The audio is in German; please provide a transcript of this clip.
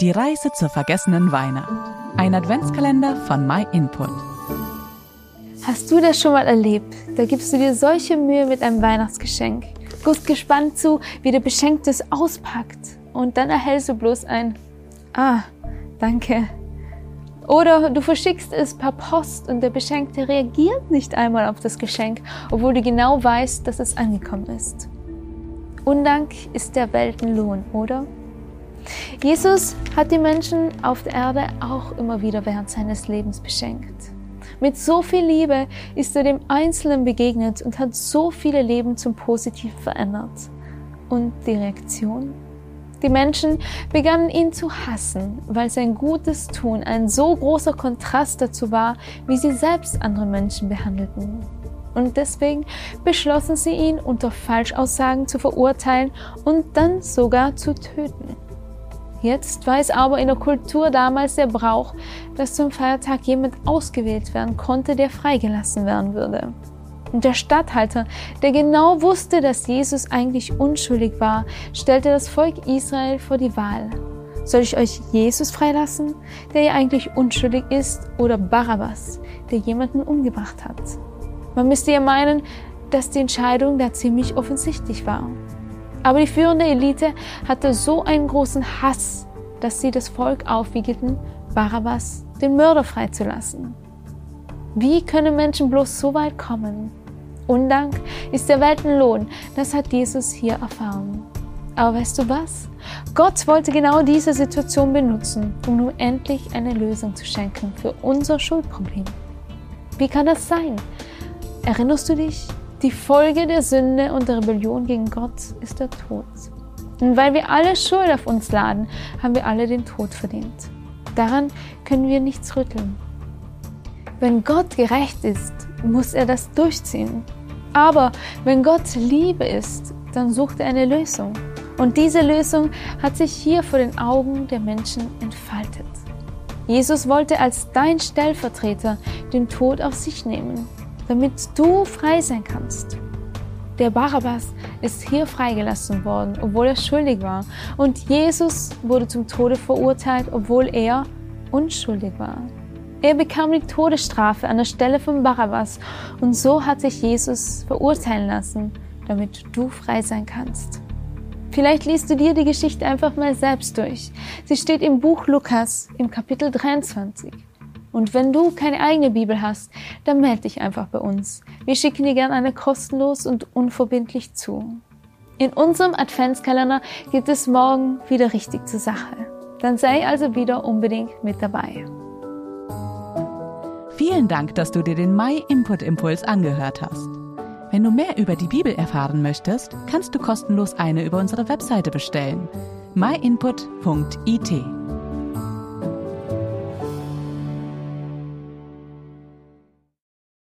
Die Reise zur vergessenen Weihnacht. Ein Adventskalender von MyInput. Hast du das schon mal erlebt? Da gibst du dir solche Mühe mit einem Weihnachtsgeschenk. Guckst gespannt zu, wie der Beschenkte es auspackt. Und dann erhältst du bloß ein Ah, danke. Oder du verschickst es per Post und der Beschenkte reagiert nicht einmal auf das Geschenk, obwohl du genau weißt, dass es angekommen ist. Undank ist der Weltenlohn, oder? Jesus hat die Menschen auf der Erde auch immer wieder während seines Lebens beschenkt. Mit so viel Liebe ist er dem Einzelnen begegnet und hat so viele Leben zum Positiven verändert. Und die Reaktion? Die Menschen begannen ihn zu hassen, weil sein gutes Tun ein so großer Kontrast dazu war, wie sie selbst andere Menschen behandelten. Und deswegen beschlossen sie ihn unter Falschaussagen zu verurteilen und dann sogar zu töten. Jetzt war es aber in der Kultur damals der Brauch, dass zum Feiertag jemand ausgewählt werden konnte, der freigelassen werden würde. Und der Statthalter, der genau wusste, dass Jesus eigentlich unschuldig war, stellte das Volk Israel vor die Wahl. Soll ich euch Jesus freilassen, der ja eigentlich unschuldig ist, oder Barabbas, der jemanden umgebracht hat? Man müsste ja meinen, dass die Entscheidung da ziemlich offensichtlich war. Aber die führende Elite hatte so einen großen Hass, dass sie das Volk aufwiegelten, Barabbas, den Mörder freizulassen. Wie können Menschen bloß so weit kommen? Undank ist der Weltenlohn, das hat Jesus hier erfahren. Aber weißt du was? Gott wollte genau diese Situation benutzen, um nun endlich eine Lösung zu schenken für unser Schuldproblem. Wie kann das sein? Erinnerst du dich? Die Folge der Sünde und der Rebellion gegen Gott ist der Tod. Und weil wir alle Schuld auf uns laden, haben wir alle den Tod verdient. Daran können wir nichts rütteln. Wenn Gott gerecht ist, muss er das durchziehen. Aber wenn Gott Liebe ist, dann sucht er eine Lösung. Und diese Lösung hat sich hier vor den Augen der Menschen entfaltet. Jesus wollte als dein Stellvertreter den Tod auf sich nehmen damit du frei sein kannst. Der Barabbas ist hier freigelassen worden, obwohl er schuldig war. Und Jesus wurde zum Tode verurteilt, obwohl er unschuldig war. Er bekam die Todesstrafe an der Stelle von Barabbas und so hat sich Jesus verurteilen lassen, damit du frei sein kannst. Vielleicht liest du dir die Geschichte einfach mal selbst durch. Sie steht im Buch Lukas im Kapitel 23. Und wenn du keine eigene Bibel hast, dann melde dich einfach bei uns. Wir schicken dir gerne eine kostenlos und unverbindlich zu. In unserem Adventskalender geht es morgen wieder richtig zur Sache. Dann sei also wieder unbedingt mit dabei. Vielen Dank, dass du dir den My Input Impuls angehört hast. Wenn du mehr über die Bibel erfahren möchtest, kannst du kostenlos eine über unsere Webseite bestellen. myinput.it